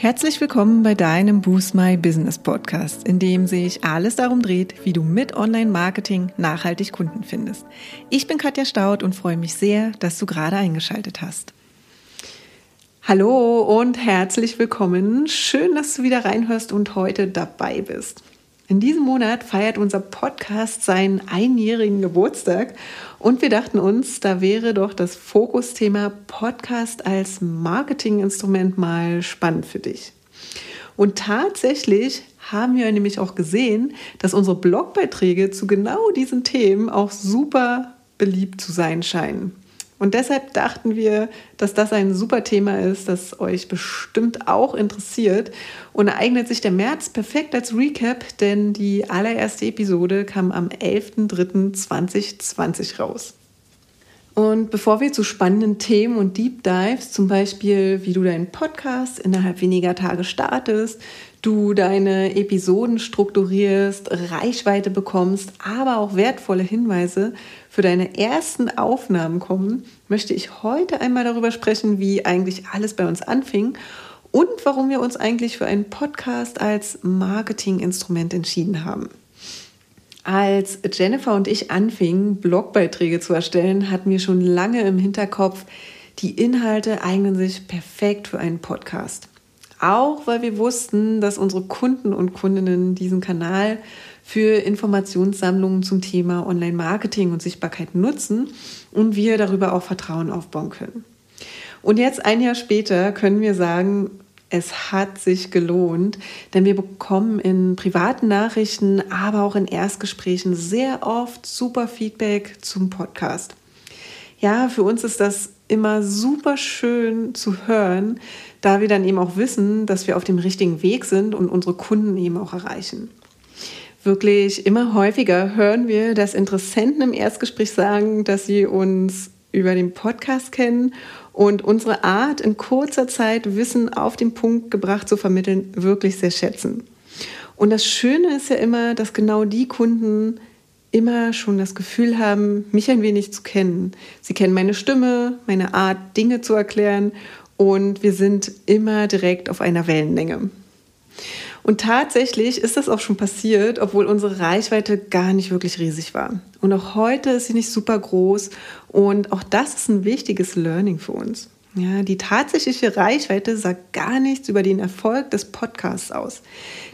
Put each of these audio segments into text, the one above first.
Herzlich willkommen bei deinem Boost My Business Podcast, in dem sich alles darum dreht, wie du mit Online-Marketing nachhaltig Kunden findest. Ich bin Katja Staud und freue mich sehr, dass du gerade eingeschaltet hast. Hallo und herzlich willkommen. Schön, dass du wieder reinhörst und heute dabei bist. In diesem Monat feiert unser Podcast seinen einjährigen Geburtstag und wir dachten uns, da wäre doch das Fokusthema Podcast als Marketinginstrument mal spannend für dich. Und tatsächlich haben wir nämlich auch gesehen, dass unsere Blogbeiträge zu genau diesen Themen auch super beliebt zu sein scheinen. Und deshalb dachten wir, dass das ein super Thema ist, das euch bestimmt auch interessiert. Und eignet sich der März perfekt als Recap, denn die allererste Episode kam am 11.03.2020 raus. Und bevor wir zu spannenden Themen und Deep Dives, zum Beispiel wie du deinen Podcast innerhalb weniger Tage startest, du deine Episoden strukturierst, Reichweite bekommst, aber auch wertvolle Hinweise für deine ersten Aufnahmen kommen, möchte ich heute einmal darüber sprechen, wie eigentlich alles bei uns anfing und warum wir uns eigentlich für einen Podcast als Marketinginstrument entschieden haben. Als Jennifer und ich anfingen, Blogbeiträge zu erstellen, hatten wir schon lange im Hinterkopf, die Inhalte eignen sich perfekt für einen Podcast. Auch weil wir wussten, dass unsere Kunden und Kundinnen diesen Kanal für Informationssammlungen zum Thema Online-Marketing und Sichtbarkeit nutzen und wir darüber auch Vertrauen aufbauen können. Und jetzt ein Jahr später können wir sagen, es hat sich gelohnt, denn wir bekommen in privaten Nachrichten, aber auch in Erstgesprächen sehr oft super Feedback zum Podcast. Ja, für uns ist das immer super schön zu hören, da wir dann eben auch wissen, dass wir auf dem richtigen Weg sind und unsere Kunden eben auch erreichen. Wirklich immer häufiger hören wir, dass Interessenten im Erstgespräch sagen, dass sie uns über den Podcast kennen und unsere Art, in kurzer Zeit Wissen auf den Punkt gebracht zu vermitteln, wirklich sehr schätzen. Und das Schöne ist ja immer, dass genau die Kunden immer schon das Gefühl haben, mich ein wenig zu kennen. Sie kennen meine Stimme, meine Art, Dinge zu erklären und wir sind immer direkt auf einer Wellenlänge. Und tatsächlich ist das auch schon passiert, obwohl unsere Reichweite gar nicht wirklich riesig war. Und auch heute ist sie nicht super groß und auch das ist ein wichtiges Learning für uns. Ja, die tatsächliche Reichweite sagt gar nichts über den Erfolg des Podcasts aus.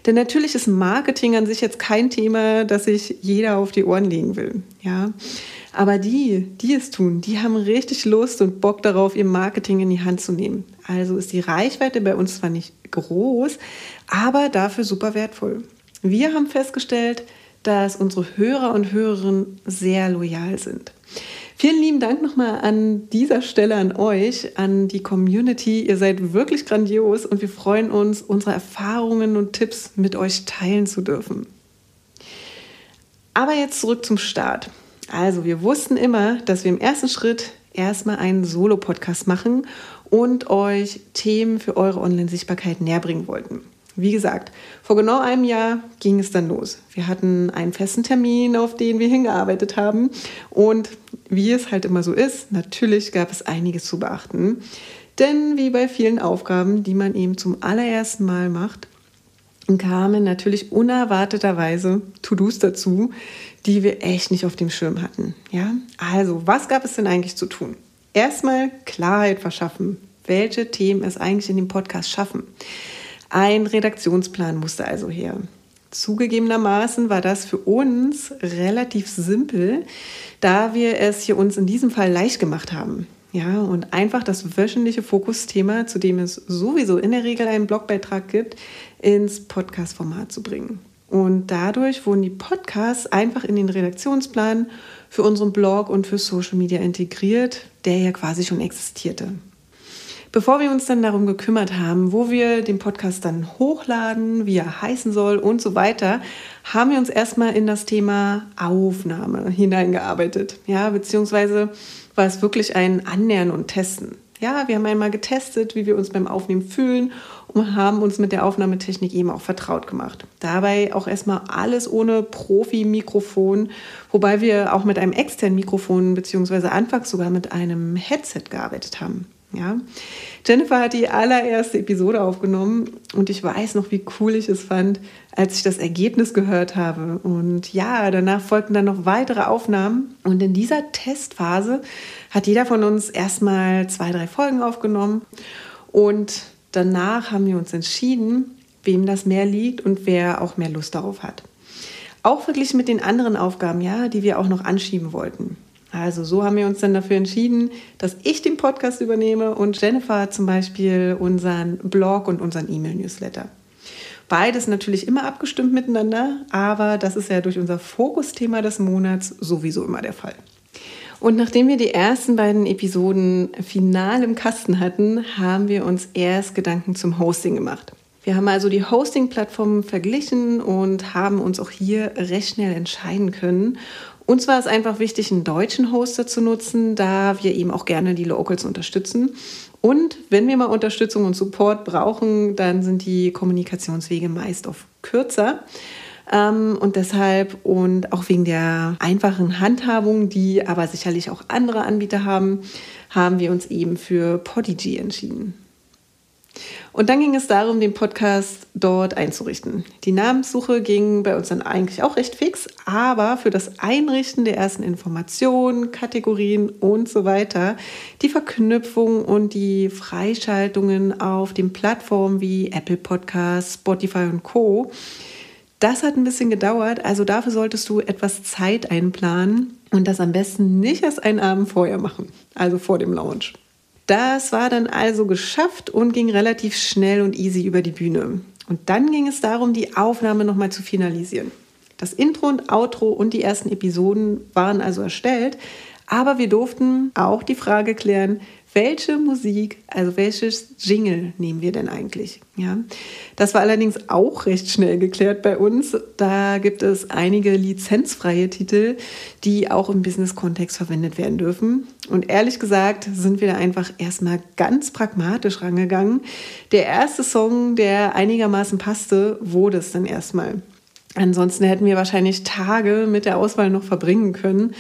Denn natürlich ist Marketing an sich jetzt kein Thema, das sich jeder auf die Ohren legen will. Ja, aber die, die es tun, die haben richtig Lust und Bock darauf, ihr Marketing in die Hand zu nehmen. Also ist die Reichweite bei uns zwar nicht groß, aber dafür super wertvoll. Wir haben festgestellt, dass unsere Hörer und Hörerinnen sehr loyal sind. Vielen lieben Dank nochmal an dieser Stelle an euch, an die Community. Ihr seid wirklich grandios und wir freuen uns, unsere Erfahrungen und Tipps mit euch teilen zu dürfen. Aber jetzt zurück zum Start. Also, wir wussten immer, dass wir im ersten Schritt erstmal einen Solo-Podcast machen und euch Themen für eure Online-Sichtbarkeit näherbringen wollten. Wie gesagt, vor genau einem Jahr ging es dann los. Wir hatten einen festen Termin, auf den wir hingearbeitet haben. Und wie es halt immer so ist, natürlich gab es einiges zu beachten. Denn wie bei vielen Aufgaben, die man eben zum allerersten Mal macht, kamen natürlich unerwarteterweise To-Dos dazu, die wir echt nicht auf dem Schirm hatten. Ja, also was gab es denn eigentlich zu tun? Erstmal Klarheit verschaffen. Welche Themen es eigentlich in dem Podcast schaffen? Ein Redaktionsplan musste also her. Zugegebenermaßen war das für uns relativ simpel, da wir es hier uns in diesem Fall leicht gemacht haben. Ja, und einfach das wöchentliche Fokusthema, zu dem es sowieso in der Regel einen Blogbeitrag gibt, ins Podcast-Format zu bringen. Und dadurch wurden die Podcasts einfach in den Redaktionsplan für unseren Blog und für Social Media integriert, der ja quasi schon existierte. Bevor wir uns dann darum gekümmert haben, wo wir den Podcast dann hochladen, wie er heißen soll und so weiter, haben wir uns erstmal in das Thema Aufnahme hineingearbeitet. Ja, beziehungsweise war es wirklich ein Annähern und Testen. Ja, wir haben einmal getestet, wie wir uns beim Aufnehmen fühlen und haben uns mit der Aufnahmetechnik eben auch vertraut gemacht. Dabei auch erstmal alles ohne Profi-Mikrofon, wobei wir auch mit einem externen Mikrofon beziehungsweise anfangs sogar mit einem Headset gearbeitet haben. Ja? Jennifer hat die allererste Episode aufgenommen und ich weiß noch, wie cool ich es fand, als ich das Ergebnis gehört habe. Und ja, danach folgten dann noch weitere Aufnahmen. Und in dieser Testphase hat jeder von uns erstmal zwei, drei Folgen aufgenommen. Und danach haben wir uns entschieden, wem das mehr liegt und wer auch mehr Lust darauf hat. Auch verglichen mit den anderen Aufgaben, ja, die wir auch noch anschieben wollten. Also so haben wir uns dann dafür entschieden, dass ich den Podcast übernehme und Jennifer zum Beispiel unseren Blog und unseren E-Mail-Newsletter. Beides natürlich immer abgestimmt miteinander, aber das ist ja durch unser Fokusthema des Monats sowieso immer der Fall. Und nachdem wir die ersten beiden Episoden final im Kasten hatten, haben wir uns erst Gedanken zum Hosting gemacht. Wir haben also die Hosting-Plattformen verglichen und haben uns auch hier recht schnell entscheiden können uns war es einfach wichtig, einen deutschen Hoster zu nutzen, da wir eben auch gerne die Locals unterstützen. Und wenn wir mal Unterstützung und Support brauchen, dann sind die Kommunikationswege meist oft kürzer. Ähm, und deshalb und auch wegen der einfachen Handhabung, die aber sicherlich auch andere Anbieter haben, haben wir uns eben für Podigy entschieden. Und dann ging es darum, den Podcast dort einzurichten. Die Namenssuche ging bei uns dann eigentlich auch recht fix, aber für das Einrichten der ersten Informationen, Kategorien und so weiter, die Verknüpfung und die Freischaltungen auf den Plattformen wie Apple Podcasts, Spotify und Co. Das hat ein bisschen gedauert, also dafür solltest du etwas Zeit einplanen und das am besten nicht erst einen Abend vorher machen, also vor dem Launch. Das war dann also geschafft und ging relativ schnell und easy über die Bühne. Und dann ging es darum, die Aufnahme nochmal zu finalisieren. Das Intro und Outro und die ersten Episoden waren also erstellt, aber wir durften auch die Frage klären, welche Musik, also welches Jingle nehmen wir denn eigentlich? Ja, das war allerdings auch recht schnell geklärt bei uns. Da gibt es einige lizenzfreie Titel, die auch im Business-Kontext verwendet werden dürfen. Und ehrlich gesagt sind wir da einfach erstmal ganz pragmatisch rangegangen. Der erste Song, der einigermaßen passte, wurde es dann erstmal. Ansonsten hätten wir wahrscheinlich Tage mit der Auswahl noch verbringen können.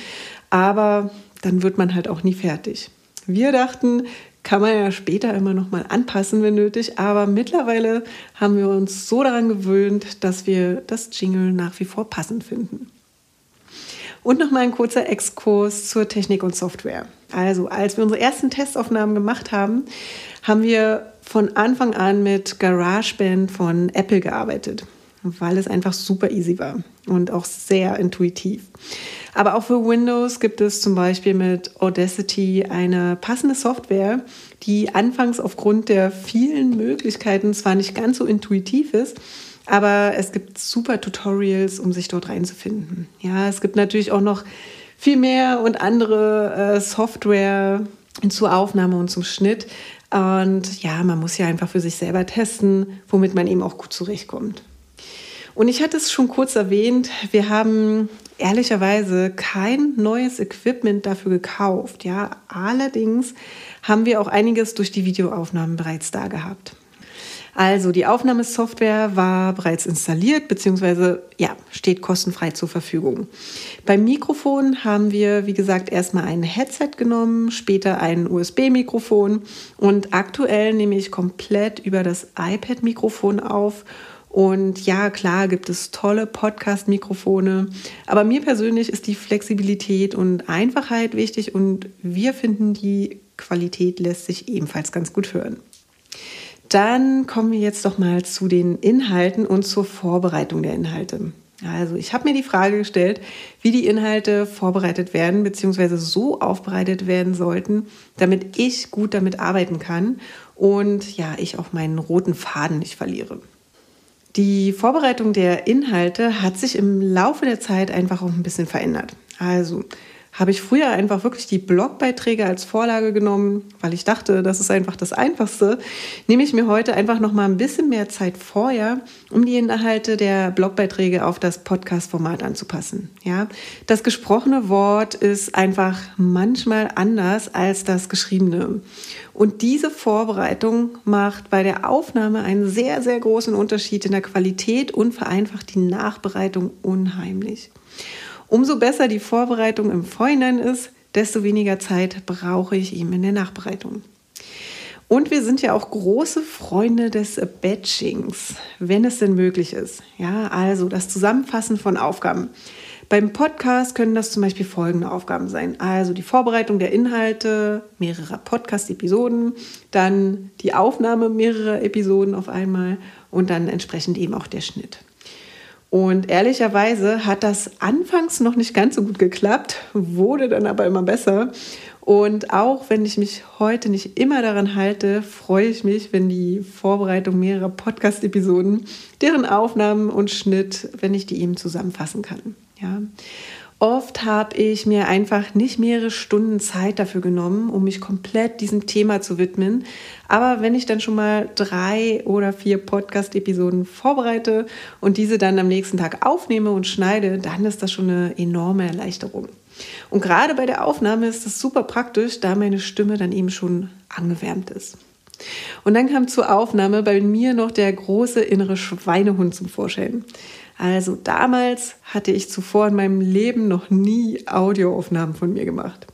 Aber dann wird man halt auch nie fertig. Wir dachten, kann man ja später immer noch mal anpassen, wenn nötig, aber mittlerweile haben wir uns so daran gewöhnt, dass wir das Jingle nach wie vor passend finden. Und noch mal ein kurzer Exkurs zur Technik und Software. Also, als wir unsere ersten Testaufnahmen gemacht haben, haben wir von Anfang an mit GarageBand von Apple gearbeitet, weil es einfach super easy war und auch sehr intuitiv. Aber auch für Windows gibt es zum Beispiel mit Audacity eine passende Software, die anfangs aufgrund der vielen Möglichkeiten zwar nicht ganz so intuitiv ist, aber es gibt super Tutorials, um sich dort reinzufinden. Ja, es gibt natürlich auch noch viel mehr und andere äh, Software zur Aufnahme und zum Schnitt. Und ja, man muss ja einfach für sich selber testen, womit man eben auch gut zurechtkommt. Und ich hatte es schon kurz erwähnt, wir haben ehrlicherweise kein neues Equipment dafür gekauft. Ja, allerdings haben wir auch einiges durch die Videoaufnahmen bereits da gehabt. Also die Aufnahmesoftware war bereits installiert bzw. ja, steht kostenfrei zur Verfügung. Beim Mikrofon haben wir, wie gesagt, erstmal ein Headset genommen, später ein USB-Mikrofon und aktuell nehme ich komplett über das iPad-Mikrofon auf und ja, klar gibt es tolle Podcast-Mikrofone, aber mir persönlich ist die Flexibilität und Einfachheit wichtig und wir finden, die Qualität lässt sich ebenfalls ganz gut hören. Dann kommen wir jetzt doch mal zu den Inhalten und zur Vorbereitung der Inhalte. Also ich habe mir die Frage gestellt, wie die Inhalte vorbereitet werden bzw. so aufbereitet werden sollten, damit ich gut damit arbeiten kann und ja, ich auch meinen roten Faden nicht verliere. Die Vorbereitung der Inhalte hat sich im Laufe der Zeit einfach auch ein bisschen verändert. Also habe ich früher einfach wirklich die Blogbeiträge als Vorlage genommen, weil ich dachte, das ist einfach das Einfachste, nehme ich mir heute einfach noch mal ein bisschen mehr Zeit vorher, um die Inhalte der Blogbeiträge auf das Podcast-Format anzupassen. Ja, das gesprochene Wort ist einfach manchmal anders als das geschriebene. Und diese Vorbereitung macht bei der Aufnahme einen sehr, sehr großen Unterschied in der Qualität und vereinfacht die Nachbereitung unheimlich. Umso besser die Vorbereitung im Vorhinein ist, desto weniger Zeit brauche ich ihm in der Nachbereitung. Und wir sind ja auch große Freunde des Batchings, wenn es denn möglich ist. Ja, also das Zusammenfassen von Aufgaben. Beim Podcast können das zum Beispiel folgende Aufgaben sein. Also die Vorbereitung der Inhalte mehrerer Podcast-Episoden, dann die Aufnahme mehrerer Episoden auf einmal und dann entsprechend eben auch der Schnitt. Und ehrlicherweise hat das anfangs noch nicht ganz so gut geklappt, wurde dann aber immer besser. Und auch wenn ich mich heute nicht immer daran halte, freue ich mich, wenn die Vorbereitung mehrerer Podcast-Episoden, deren Aufnahmen und Schnitt, wenn ich die eben zusammenfassen kann. Ja. Oft habe ich mir einfach nicht mehrere Stunden Zeit dafür genommen, um mich komplett diesem Thema zu widmen. Aber wenn ich dann schon mal drei oder vier Podcast-Episoden vorbereite und diese dann am nächsten Tag aufnehme und schneide, dann ist das schon eine enorme Erleichterung. Und gerade bei der Aufnahme ist das super praktisch, da meine Stimme dann eben schon angewärmt ist. Und dann kam zur Aufnahme bei mir noch der große innere Schweinehund zum Vorschein. Also damals hatte ich zuvor in meinem Leben noch nie Audioaufnahmen von mir gemacht.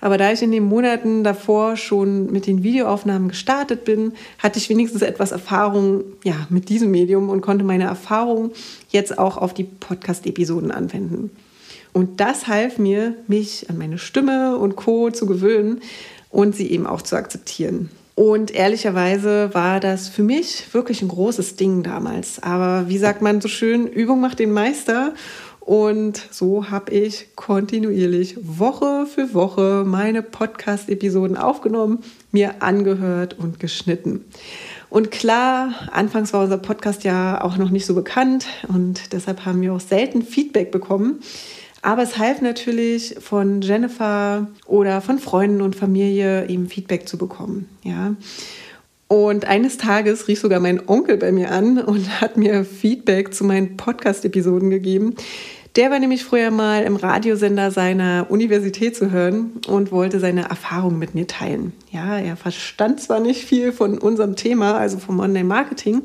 Aber da ich in den Monaten davor schon mit den Videoaufnahmen gestartet bin, hatte ich wenigstens etwas Erfahrung ja, mit diesem Medium und konnte meine Erfahrung jetzt auch auf die Podcast-Episoden anwenden. Und das half mir, mich an meine Stimme und Co. zu gewöhnen und sie eben auch zu akzeptieren. Und ehrlicherweise war das für mich wirklich ein großes Ding damals. Aber wie sagt man so schön, Übung macht den Meister. Und so habe ich kontinuierlich Woche für Woche meine Podcast-Episoden aufgenommen, mir angehört und geschnitten. Und klar, anfangs war unser Podcast ja auch noch nicht so bekannt und deshalb haben wir auch selten Feedback bekommen. Aber es half natürlich von Jennifer oder von Freunden und Familie eben Feedback zu bekommen. Ja. Und eines Tages rief sogar mein Onkel bei mir an und hat mir Feedback zu meinen Podcast-Episoden gegeben. Der war nämlich früher mal im Radiosender seiner Universität zu hören und wollte seine Erfahrungen mit mir teilen. Ja, er verstand zwar nicht viel von unserem Thema, also vom Online-Marketing,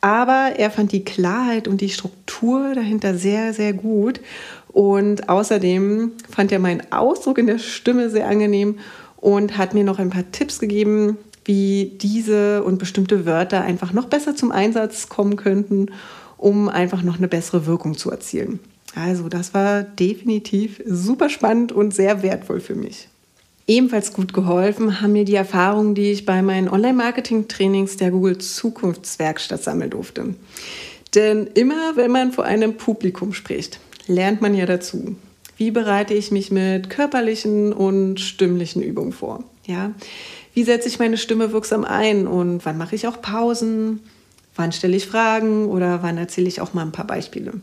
aber er fand die Klarheit und die Struktur dahinter sehr, sehr gut und außerdem fand er meinen Ausdruck in der Stimme sehr angenehm und hat mir noch ein paar Tipps gegeben, wie diese und bestimmte Wörter einfach noch besser zum Einsatz kommen könnten, um einfach noch eine bessere Wirkung zu erzielen. Also das war definitiv super spannend und sehr wertvoll für mich. Ebenfalls gut geholfen haben mir die Erfahrungen, die ich bei meinen Online-Marketing-Trainings der Google Zukunftswerkstatt sammeln durfte. Denn immer, wenn man vor einem Publikum spricht, lernt man ja dazu. Wie bereite ich mich mit körperlichen und stimmlichen Übungen vor? Ja? Wie setze ich meine Stimme wirksam ein und wann mache ich auch Pausen? Wann stelle ich Fragen oder wann erzähle ich auch mal ein paar Beispiele?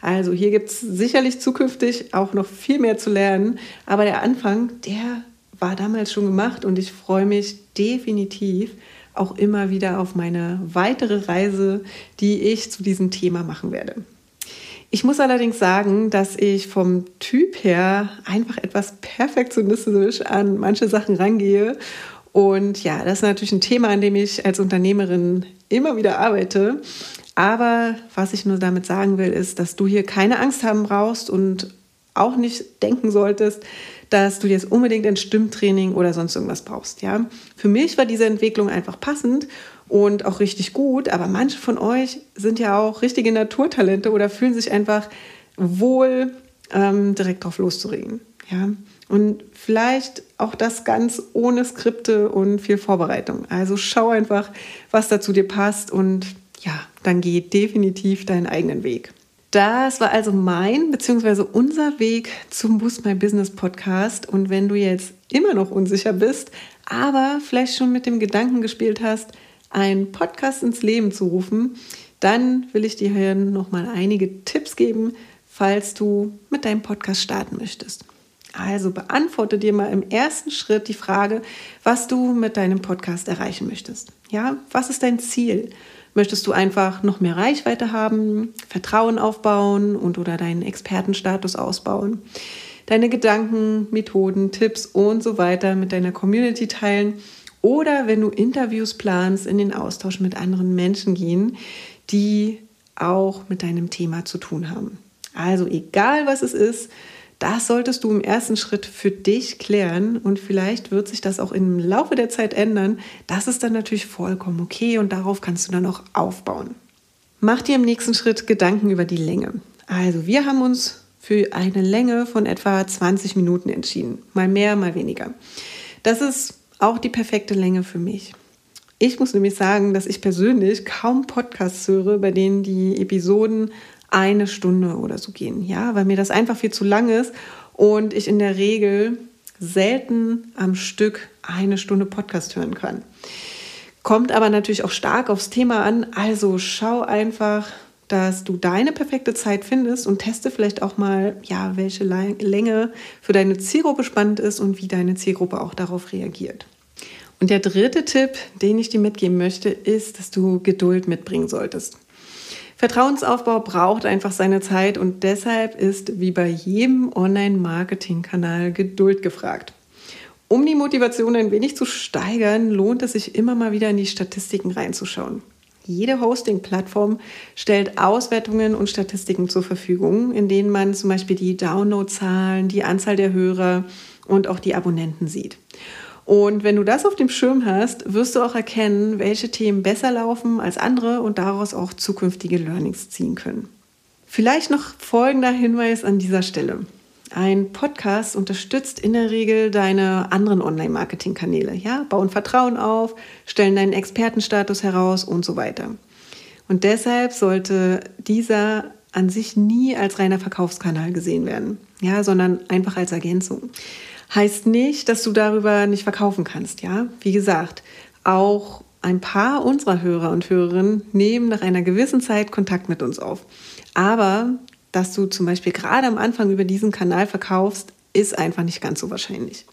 Also hier gibt es sicherlich zukünftig auch noch viel mehr zu lernen, aber der Anfang, der war damals schon gemacht und ich freue mich definitiv auch immer wieder auf meine weitere Reise, die ich zu diesem Thema machen werde. Ich muss allerdings sagen, dass ich vom Typ her einfach etwas perfektionistisch an manche Sachen rangehe. Und ja, das ist natürlich ein Thema, an dem ich als Unternehmerin immer wieder arbeite. Aber was ich nur damit sagen will, ist, dass du hier keine Angst haben brauchst und auch nicht denken solltest, dass du jetzt unbedingt ein Stimmtraining oder sonst irgendwas brauchst. Ja? Für mich war diese Entwicklung einfach passend und auch richtig gut. Aber manche von euch sind ja auch richtige Naturtalente oder fühlen sich einfach wohl, ähm, direkt drauf loszuregen. Ja? Und vielleicht auch das ganz ohne Skripte und viel Vorbereitung. Also schau einfach, was da zu dir passt und ja, dann geh definitiv deinen eigenen Weg. Das war also mein bzw. unser Weg zum Boost My Business Podcast. Und wenn du jetzt immer noch unsicher bist, aber vielleicht schon mit dem Gedanken gespielt hast, einen Podcast ins Leben zu rufen, dann will ich dir hier nochmal einige Tipps geben, falls du mit deinem Podcast starten möchtest. Also beantworte dir mal im ersten Schritt die Frage, was du mit deinem Podcast erreichen möchtest. Ja, was ist dein Ziel? Möchtest du einfach noch mehr Reichweite haben, Vertrauen aufbauen und oder deinen Expertenstatus ausbauen? Deine Gedanken, Methoden, Tipps und so weiter mit deiner Community teilen oder wenn du Interviews planst, in den Austausch mit anderen Menschen gehen, die auch mit deinem Thema zu tun haben. Also egal was es ist, Das solltest du im ersten Schritt für dich klären und vielleicht wird sich das auch im Laufe der Zeit ändern. Das ist dann natürlich vollkommen okay und darauf kannst du dann auch aufbauen. Mach dir im nächsten Schritt Gedanken über die Länge. Also wir haben uns für eine Länge von etwa 20 Minuten entschieden. Mal mehr, mal weniger. Das ist auch die perfekte Länge für mich. Ich muss nämlich sagen, dass ich persönlich kaum Podcasts höre, bei denen die Episoden eine Stunde oder so gehen. Ja, weil mir das einfach viel zu lang ist und ich in der Regel selten am Stück eine Stunde Podcast hören kann. Kommt aber natürlich auch stark aufs Thema an. Also schau einfach, dass du deine perfekte Zeit findest und teste vielleicht auch mal, ja, welche Länge für deine Zielgruppe spannend ist und wie deine Zielgruppe auch darauf reagiert. Und der dritte Tipp, den ich dir mitgeben möchte, ist, dass du Geduld mitbringen solltest. Vertrauensaufbau braucht einfach seine Zeit und deshalb ist wie bei jedem Online-Marketing-Kanal Geduld gefragt. Um die Motivation ein wenig zu steigern, lohnt es sich immer mal wieder in die Statistiken reinzuschauen. Jede Hosting-Plattform stellt Auswertungen und Statistiken zur Verfügung, in denen man zum Beispiel die Downloadzahlen, die Anzahl der Hörer und auch die Abonnenten sieht. Und wenn du das auf dem Schirm hast, wirst du auch erkennen, welche Themen besser laufen als andere und daraus auch zukünftige Learnings ziehen können. Vielleicht noch folgender Hinweis an dieser Stelle. Ein Podcast unterstützt in der Regel deine anderen Online-Marketing-Kanäle. Ja? Bauen Vertrauen auf, stellen deinen Expertenstatus heraus und so weiter. Und deshalb sollte dieser an sich nie als reiner Verkaufskanal gesehen werden, ja, sondern einfach als Ergänzung heißt nicht, dass du darüber nicht verkaufen kannst. Ja, wie gesagt, auch ein paar unserer Hörer und Hörerinnen nehmen nach einer gewissen Zeit Kontakt mit uns auf. Aber dass du zum Beispiel gerade am Anfang über diesen Kanal verkaufst, ist einfach nicht ganz so wahrscheinlich.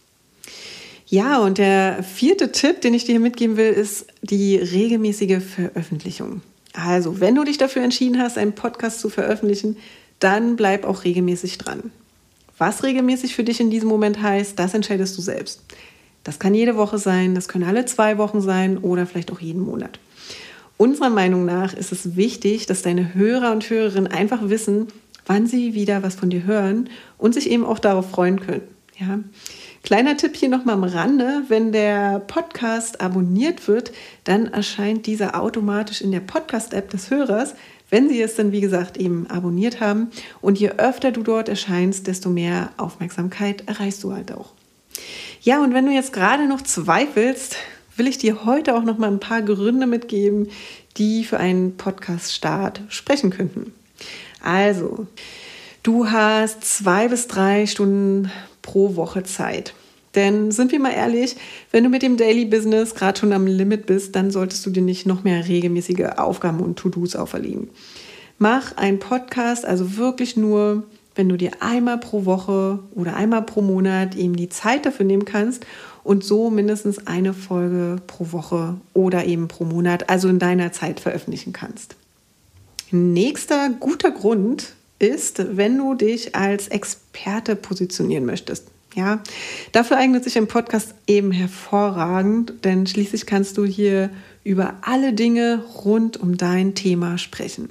Ja, und der vierte Tipp, den ich dir hier mitgeben will, ist die regelmäßige Veröffentlichung. Also, wenn du dich dafür entschieden hast, einen Podcast zu veröffentlichen, dann bleib auch regelmäßig dran. Was regelmäßig für dich in diesem Moment heißt, das entscheidest du selbst. Das kann jede Woche sein, das können alle zwei Wochen sein oder vielleicht auch jeden Monat. Unserer Meinung nach ist es wichtig, dass deine Hörer und Hörerinnen einfach wissen, wann sie wieder was von dir hören und sich eben auch darauf freuen können. Ja? Kleiner Tipp hier nochmal am Rande, wenn der Podcast abonniert wird, dann erscheint dieser automatisch in der Podcast-App des Hörers, wenn Sie es dann, wie gesagt, eben abonniert haben. Und je öfter du dort erscheinst, desto mehr Aufmerksamkeit erreichst du halt auch. Ja, und wenn du jetzt gerade noch zweifelst, will ich dir heute auch noch mal ein paar Gründe mitgeben, die für einen Podcast-Start sprechen könnten. Also, du hast zwei bis drei Stunden pro Woche Zeit. Denn sind wir mal ehrlich, wenn du mit dem Daily Business gerade schon am Limit bist, dann solltest du dir nicht noch mehr regelmäßige Aufgaben und To-Dos auferlegen. Mach einen Podcast also wirklich nur, wenn du dir einmal pro Woche oder einmal pro Monat eben die Zeit dafür nehmen kannst und so mindestens eine Folge pro Woche oder eben pro Monat, also in deiner Zeit veröffentlichen kannst. Nächster guter Grund ist, wenn du dich als Experte positionieren möchtest. Ja, dafür eignet sich ein Podcast eben hervorragend, denn schließlich kannst du hier über alle Dinge rund um dein Thema sprechen.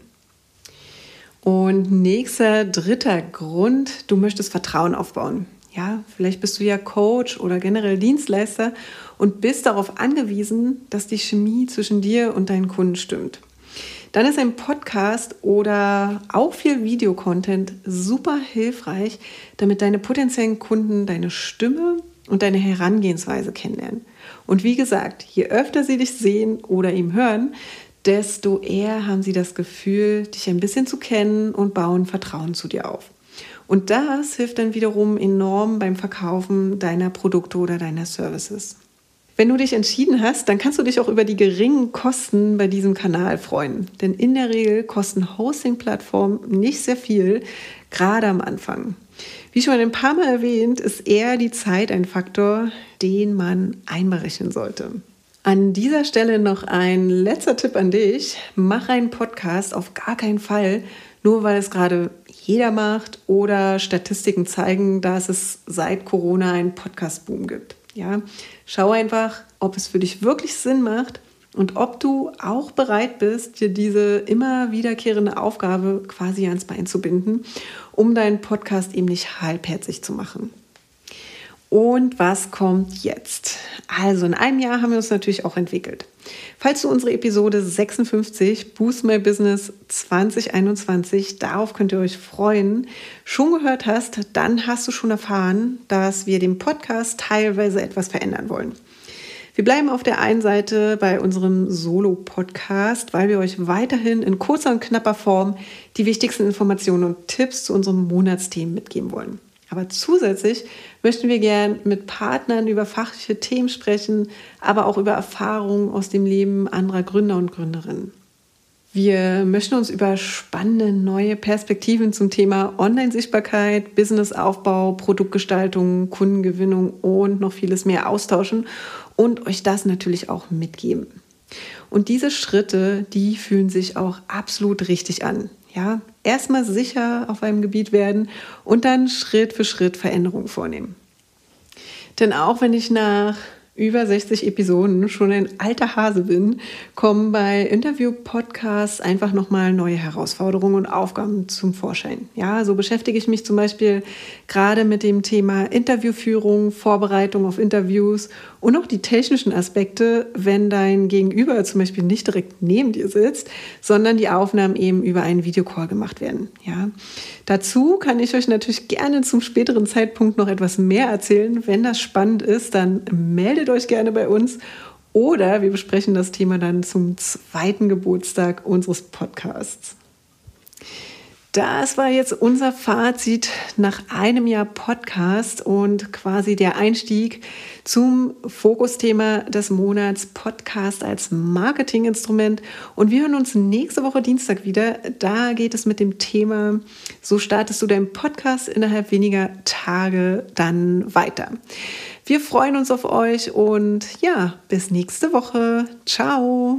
Und nächster, dritter Grund, du möchtest Vertrauen aufbauen. Ja, vielleicht bist du ja Coach oder generell Dienstleister und bist darauf angewiesen, dass die Chemie zwischen dir und deinen Kunden stimmt dann ist ein Podcast oder auch viel Videocontent super hilfreich, damit deine potenziellen Kunden deine Stimme und deine Herangehensweise kennenlernen. Und wie gesagt, je öfter sie dich sehen oder ihm hören, desto eher haben sie das Gefühl, dich ein bisschen zu kennen und bauen Vertrauen zu dir auf. Und das hilft dann wiederum enorm beim Verkaufen deiner Produkte oder deiner Services. Wenn du dich entschieden hast, dann kannst du dich auch über die geringen Kosten bei diesem Kanal freuen. Denn in der Regel kosten Hosting-Plattformen nicht sehr viel, gerade am Anfang. Wie schon ein paar Mal erwähnt, ist eher die Zeit ein Faktor, den man einberechnen sollte. An dieser Stelle noch ein letzter Tipp an dich. Mach einen Podcast auf gar keinen Fall, nur weil es gerade jeder macht oder Statistiken zeigen, dass es seit Corona einen Podcast-Boom gibt. Ja, schau einfach, ob es für dich wirklich Sinn macht und ob du auch bereit bist, dir diese immer wiederkehrende Aufgabe quasi ans Bein zu binden, um deinen Podcast eben nicht halbherzig zu machen. Und was kommt jetzt? Also in einem Jahr haben wir uns natürlich auch entwickelt. Falls du unsere Episode 56 Boost My Business 2021, darauf könnt ihr euch freuen, schon gehört hast, dann hast du schon erfahren, dass wir den Podcast teilweise etwas verändern wollen. Wir bleiben auf der einen Seite bei unserem Solo-Podcast, weil wir euch weiterhin in kurzer und knapper Form die wichtigsten Informationen und Tipps zu unserem Monatsthemen mitgeben wollen. Aber zusätzlich möchten wir gern mit Partnern über fachliche Themen sprechen, aber auch über Erfahrungen aus dem Leben anderer Gründer und Gründerinnen. Wir möchten uns über spannende neue Perspektiven zum Thema Online-Sichtbarkeit, Businessaufbau, Produktgestaltung, Kundengewinnung und noch vieles mehr austauschen und euch das natürlich auch mitgeben. Und diese Schritte, die fühlen sich auch absolut richtig an. Ja, erstmal sicher auf einem Gebiet werden und dann Schritt für Schritt Veränderungen vornehmen. Denn auch wenn ich nach über 60 Episoden schon ein alter Hase bin, kommen bei Interview-Podcasts einfach nochmal neue Herausforderungen und Aufgaben zum Vorschein. Ja, so beschäftige ich mich zum Beispiel gerade mit dem Thema Interviewführung, Vorbereitung auf Interviews und auch die technischen Aspekte, wenn dein Gegenüber zum Beispiel nicht direkt neben dir sitzt, sondern die Aufnahmen eben über einen Videocall gemacht werden. Ja, dazu kann ich euch natürlich gerne zum späteren Zeitpunkt noch etwas mehr erzählen. Wenn das spannend ist, dann meldet euch gerne bei uns oder wir besprechen das Thema dann zum zweiten Geburtstag unseres Podcasts. Das war jetzt unser Fazit nach einem Jahr Podcast und quasi der Einstieg zum Fokusthema des Monats Podcast als Marketinginstrument. Und wir hören uns nächste Woche Dienstag wieder. Da geht es mit dem Thema, so startest du deinen Podcast innerhalb weniger Tage dann weiter. Wir freuen uns auf euch und ja, bis nächste Woche. Ciao.